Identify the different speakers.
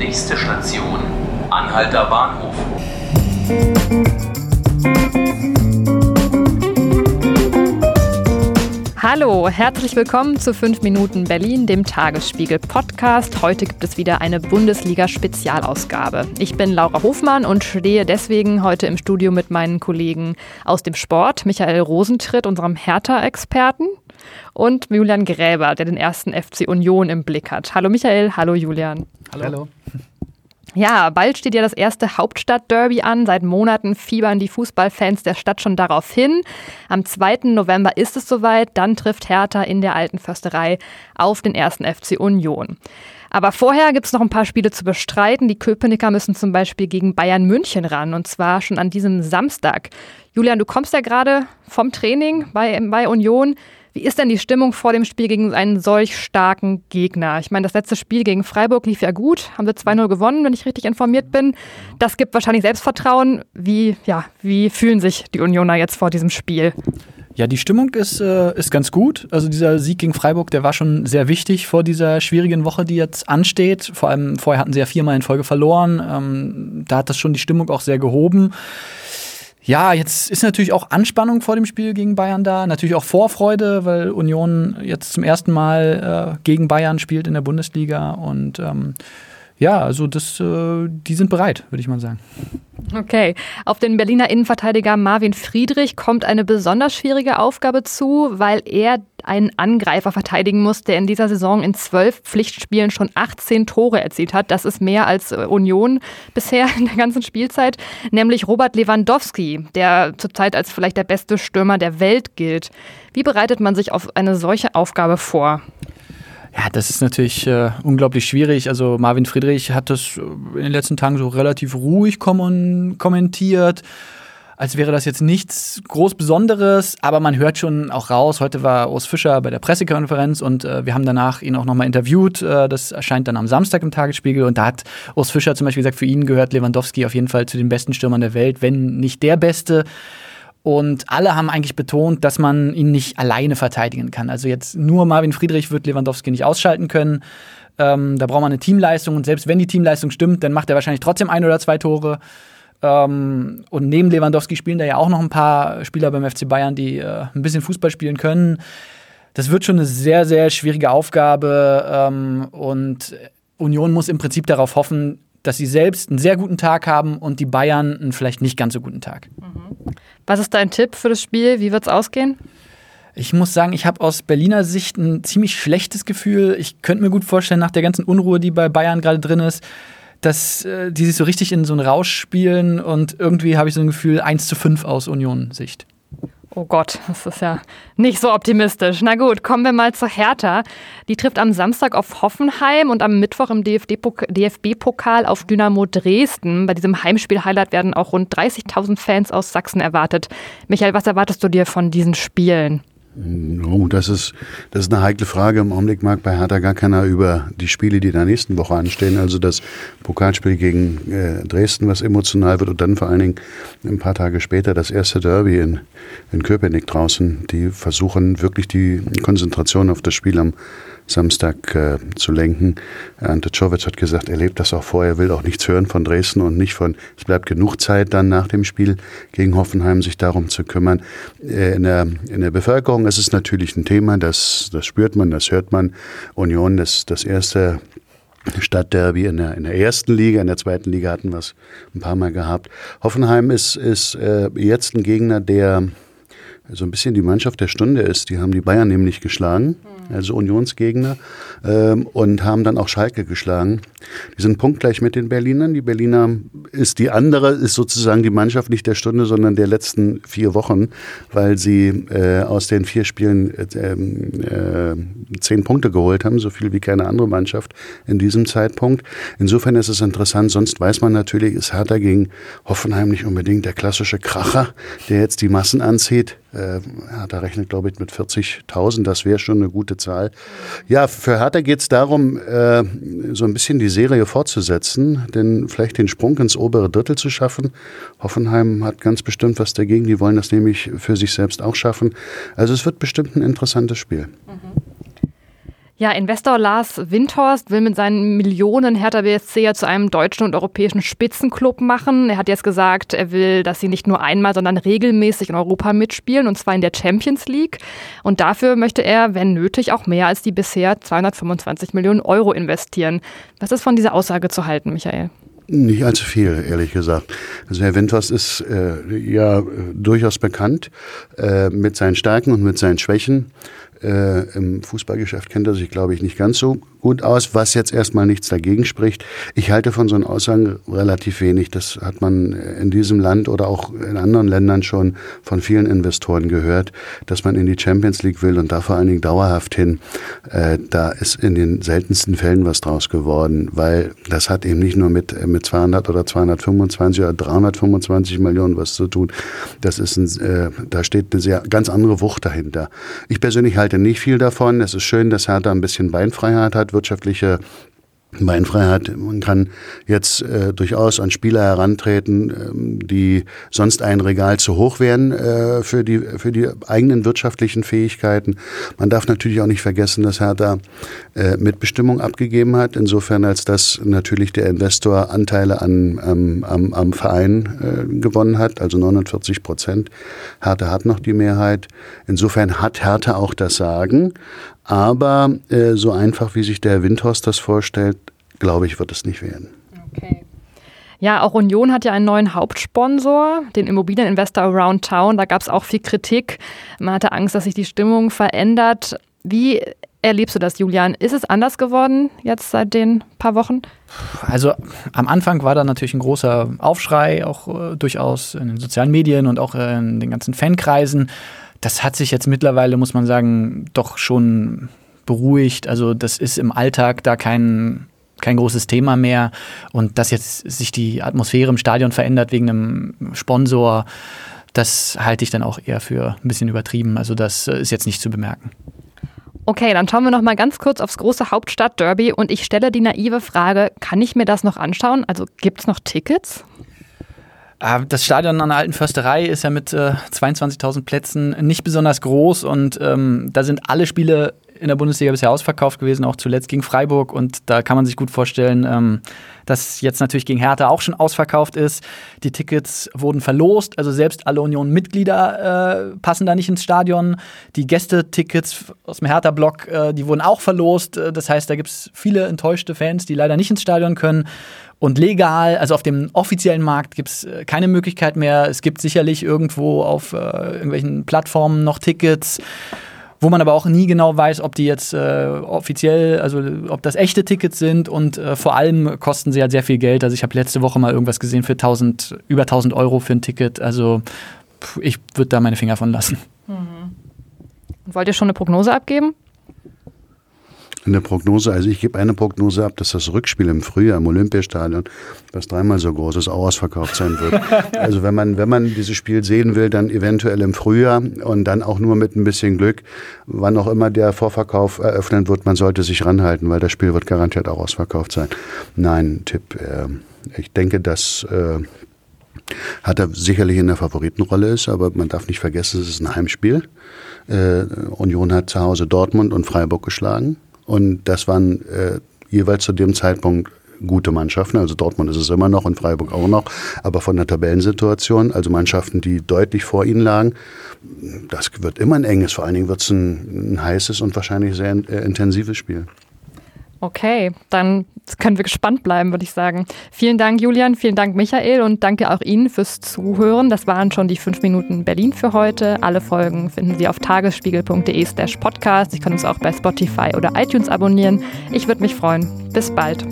Speaker 1: Nächste Station, Anhalter Bahnhof.
Speaker 2: Hallo, herzlich willkommen zu 5 Minuten Berlin, dem Tagesspiegel Podcast. Heute gibt es wieder eine Bundesliga-Spezialausgabe. Ich bin Laura Hofmann und stehe deswegen heute im Studio mit meinen Kollegen aus dem Sport, Michael Rosentritt, unserem Hertha-Experten, und Julian Gräber, der den ersten FC Union im Blick hat. Hallo Michael, hallo Julian.
Speaker 3: Hallo. hallo.
Speaker 2: Ja, bald steht ja das erste Hauptstadtderby an. Seit Monaten fiebern die Fußballfans der Stadt schon darauf hin. Am 2. November ist es soweit. Dann trifft Hertha in der alten Försterei auf den ersten FC Union. Aber vorher gibt es noch ein paar Spiele zu bestreiten. Die Köpenicker müssen zum Beispiel gegen Bayern München ran und zwar schon an diesem Samstag. Julian, du kommst ja gerade vom Training bei, bei Union. Wie ist denn die Stimmung vor dem Spiel gegen einen solch starken Gegner? Ich meine, das letzte Spiel gegen Freiburg lief ja gut, haben sie 2-0 gewonnen, wenn ich richtig informiert bin. Das gibt wahrscheinlich Selbstvertrauen. Wie, ja, wie fühlen sich die Unioner jetzt vor diesem Spiel?
Speaker 3: Ja, die Stimmung ist, äh, ist ganz gut. Also dieser Sieg gegen Freiburg, der war schon sehr wichtig vor dieser schwierigen Woche, die jetzt ansteht. Vor allem vorher hatten sie ja viermal in Folge verloren. Ähm, da hat das schon die Stimmung auch sehr gehoben. Ja, jetzt ist natürlich auch Anspannung vor dem Spiel gegen Bayern da. Natürlich auch Vorfreude, weil Union jetzt zum ersten Mal äh, gegen Bayern spielt in der Bundesliga. Und ähm, ja, also das, äh, die sind bereit, würde ich mal sagen.
Speaker 2: Okay, auf den Berliner Innenverteidiger Marvin Friedrich kommt eine besonders schwierige Aufgabe zu, weil er einen Angreifer verteidigen muss, der in dieser Saison in zwölf Pflichtspielen schon 18 Tore erzielt hat. Das ist mehr als äh, Union bisher in der ganzen Spielzeit, nämlich Robert Lewandowski, der zurzeit als vielleicht der beste Stürmer der Welt gilt. Wie bereitet man sich auf eine solche Aufgabe vor?
Speaker 3: Ja, das ist natürlich äh, unglaublich schwierig. Also Marvin Friedrich hat das in den letzten Tagen so relativ ruhig kom kommentiert, als wäre das jetzt nichts groß Besonderes, aber man hört schon auch raus. Heute war Urs Fischer bei der Pressekonferenz und äh, wir haben danach ihn auch nochmal interviewt. Äh, das erscheint dann am Samstag im Tagesspiegel und da hat Urs Fischer zum Beispiel gesagt, für ihn gehört Lewandowski auf jeden Fall zu den besten Stürmern der Welt, wenn nicht der Beste. Und alle haben eigentlich betont, dass man ihn nicht alleine verteidigen kann. Also jetzt nur Marvin Friedrich wird Lewandowski nicht ausschalten können. Ähm, da braucht man eine Teamleistung und selbst wenn die Teamleistung stimmt, dann macht er wahrscheinlich trotzdem ein oder zwei Tore. Ähm, und neben Lewandowski spielen da ja auch noch ein paar Spieler beim FC Bayern, die äh, ein bisschen Fußball spielen können. Das wird schon eine sehr, sehr schwierige Aufgabe ähm, und Union muss im Prinzip darauf hoffen, dass sie selbst einen sehr guten Tag haben und die Bayern einen vielleicht nicht ganz so guten Tag.
Speaker 2: Mhm. Was ist dein Tipp für das Spiel? Wie wird es ausgehen?
Speaker 3: Ich muss sagen, ich habe aus Berliner Sicht ein ziemlich schlechtes Gefühl. Ich könnte mir gut vorstellen, nach der ganzen Unruhe, die bei Bayern gerade drin ist, dass äh, die sich so richtig in so einen Rausch spielen und irgendwie habe ich so ein Gefühl 1 zu 5 aus Union-Sicht.
Speaker 2: Oh Gott, das ist ja nicht so optimistisch. Na gut, kommen wir mal zur Hertha. Die trifft am Samstag auf Hoffenheim und am Mittwoch im DFB-Pokal auf Dynamo Dresden. Bei diesem Heimspiel-Highlight werden auch rund 30.000 Fans aus Sachsen erwartet. Michael, was erwartest du dir von diesen Spielen?
Speaker 4: Oh, das ist, das ist eine heikle Frage. Im Augenblick mag bei Hertha gar keiner über die Spiele, die in der nächsten Woche anstehen, also das Pokalspiel gegen äh, Dresden, was emotional wird, und dann vor allen Dingen ein paar Tage später das erste Derby in, in Köpenick draußen. Die versuchen wirklich die Konzentration auf das Spiel am Samstag äh, zu lenken. Ante Czovic hat gesagt, er lebt das auch vor, er will auch nichts hören von Dresden und nicht von, es bleibt genug Zeit dann nach dem Spiel gegen Hoffenheim, sich darum zu kümmern. Äh, in, der, in der Bevölkerung ist es natürlich ein Thema, das, das spürt man, das hört man. Union, das, das erste Stadtderby in der, in der ersten Liga, in der zweiten Liga hatten wir es ein paar Mal gehabt. Hoffenheim ist, ist äh, jetzt ein Gegner, der so ein bisschen die Mannschaft der Stunde ist. Die haben die Bayern nämlich geschlagen also Unionsgegner, ähm, und haben dann auch Schalke geschlagen. Die sind punktgleich mit den Berlinern. Die Berliner ist die andere, ist sozusagen die Mannschaft nicht der Stunde, sondern der letzten vier Wochen, weil sie äh, aus den vier Spielen äh, äh, zehn Punkte geholt haben, so viel wie keine andere Mannschaft in diesem Zeitpunkt. Insofern ist es interessant. Sonst weiß man natürlich, ist Hertha gegen Hoffenheim nicht unbedingt der klassische Kracher, der jetzt die Massen anzieht. Äh, Hertha rechnet, glaube ich, mit 40.000. Das wäre schon eine gute Zahl. Ja, für Hertha geht es darum, äh, so ein bisschen die Serie fortzusetzen, denn vielleicht den Sprung ins obere Drittel zu schaffen. Hoffenheim hat ganz bestimmt was dagegen. Die wollen das nämlich für sich selbst auch schaffen. Also es wird bestimmt ein interessantes Spiel.
Speaker 2: Ja, Investor Lars Windhorst will mit seinen Millionen Hertha BSC ja zu einem deutschen und europäischen Spitzenclub machen. Er hat jetzt gesagt, er will, dass sie nicht nur einmal, sondern regelmäßig in Europa mitspielen, und zwar in der Champions League. Und dafür möchte er, wenn nötig, auch mehr als die bisher 225 Millionen Euro investieren. Was ist von dieser Aussage zu halten, Michael?
Speaker 4: Nicht allzu viel, ehrlich gesagt. Also Herr Windhorst ist äh, ja durchaus bekannt äh, mit seinen Stärken und mit seinen Schwächen. Äh, Im Fußballgeschäft kennt er sich, glaube ich, nicht ganz so gut aus, was jetzt erstmal nichts dagegen spricht. Ich halte von so einen Aussagen relativ wenig. Das hat man in diesem Land oder auch in anderen Ländern schon von vielen Investoren gehört, dass man in die Champions League will und da vor allen Dingen dauerhaft hin. Äh, da ist in den seltensten Fällen was draus geworden, weil das hat eben nicht nur mit, mit 200 oder 225 oder 325 Millionen was zu tun. Das ist ein, äh, da steht eine sehr ganz andere Wucht dahinter. Ich persönlich halte nicht viel davon. Es ist schön, dass Hertha ein bisschen Beinfreiheit hat, wirtschaftliche Beinfreiheit. Man kann jetzt äh, durchaus an Spieler herantreten, ähm, die sonst ein Regal zu hoch wären äh, für, die, für die eigenen wirtschaftlichen Fähigkeiten. Man darf natürlich auch nicht vergessen, dass Hertha äh, Mitbestimmung abgegeben hat, insofern als dass natürlich der Investor Anteile an, ähm, am, am Verein äh, gewonnen hat, also 49 Prozent. Hertha hat noch die Mehrheit. Insofern hat Hertha auch das Sagen. Aber äh, so einfach, wie sich der Herr Windhorst das vorstellt, glaube ich, wird es nicht werden.
Speaker 2: Okay. Ja, auch Union hat ja einen neuen Hauptsponsor, den Immobilieninvestor Around Town. Da gab es auch viel Kritik. Man hatte Angst, dass sich die Stimmung verändert. Wie erlebst du das, Julian? Ist es anders geworden jetzt seit den paar Wochen?
Speaker 3: Also am Anfang war da natürlich ein großer Aufschrei, auch äh, durchaus in den sozialen Medien und auch in den ganzen Fankreisen. Das hat sich jetzt mittlerweile, muss man sagen, doch schon beruhigt. Also das ist im Alltag da kein, kein großes Thema mehr. Und dass jetzt sich die Atmosphäre im Stadion verändert wegen einem Sponsor, das halte ich dann auch eher für ein bisschen übertrieben. Also das ist jetzt nicht zu bemerken.
Speaker 2: Okay, dann schauen wir noch mal ganz kurz aufs große Hauptstadt-Derby und ich stelle die naive Frage, kann ich mir das noch anschauen? Also gibt es noch Tickets?
Speaker 3: Ah, das Stadion an der Alten Försterei ist ja mit äh, 22.000 Plätzen nicht besonders groß und ähm, da sind alle Spiele in der Bundesliga bisher ausverkauft gewesen, auch zuletzt gegen Freiburg. Und da kann man sich gut vorstellen, ähm, dass jetzt natürlich gegen Hertha auch schon ausverkauft ist. Die Tickets wurden verlost, also selbst alle Union-Mitglieder äh, passen da nicht ins Stadion. Die Gästetickets aus dem Hertha-Block, äh, die wurden auch verlost. Äh, das heißt, da gibt es viele enttäuschte Fans, die leider nicht ins Stadion können. Und legal, also auf dem offiziellen Markt gibt es äh, keine Möglichkeit mehr. Es gibt sicherlich irgendwo auf äh, irgendwelchen Plattformen noch Tickets wo man aber auch nie genau weiß, ob die jetzt äh, offiziell, also ob das echte Tickets sind und äh, vor allem kosten sie halt sehr viel Geld. Also ich habe letzte Woche mal irgendwas gesehen für 1000, über 1000 Euro für ein Ticket. Also ich würde da meine Finger von lassen. Mhm.
Speaker 2: Wollt ihr schon eine Prognose abgeben?
Speaker 4: Eine Prognose, also ich gebe eine Prognose ab, dass das Rückspiel im Frühjahr im Olympiastadion, was dreimal so groß ist, auch ausverkauft sein wird. also wenn man, wenn man dieses Spiel sehen will, dann eventuell im Frühjahr und dann auch nur mit ein bisschen Glück, wann auch immer der Vorverkauf eröffnen wird, man sollte sich ranhalten, weil das Spiel wird garantiert auch ausverkauft sein. Nein, Tipp, äh, ich denke, dass äh, hat er sicherlich in der Favoritenrolle ist, aber man darf nicht vergessen, es ist ein Heimspiel. Äh, Union hat zu Hause Dortmund und Freiburg geschlagen. Und das waren äh, jeweils zu dem Zeitpunkt gute Mannschaften. Also Dortmund ist es immer noch und Freiburg auch noch. Aber von der Tabellensituation, also Mannschaften, die deutlich vor ihnen lagen, das wird immer ein enges. Vor allen Dingen wird es ein, ein heißes und wahrscheinlich sehr äh, intensives Spiel.
Speaker 2: Okay, dann können wir gespannt bleiben, würde ich sagen. Vielen Dank, Julian, vielen Dank, Michael und danke auch Ihnen fürs Zuhören. Das waren schon die fünf Minuten Berlin für heute. Alle Folgen finden Sie auf tagesspiegel.de slash podcast. Sie können uns auch bei Spotify oder iTunes abonnieren. Ich würde mich freuen. Bis bald.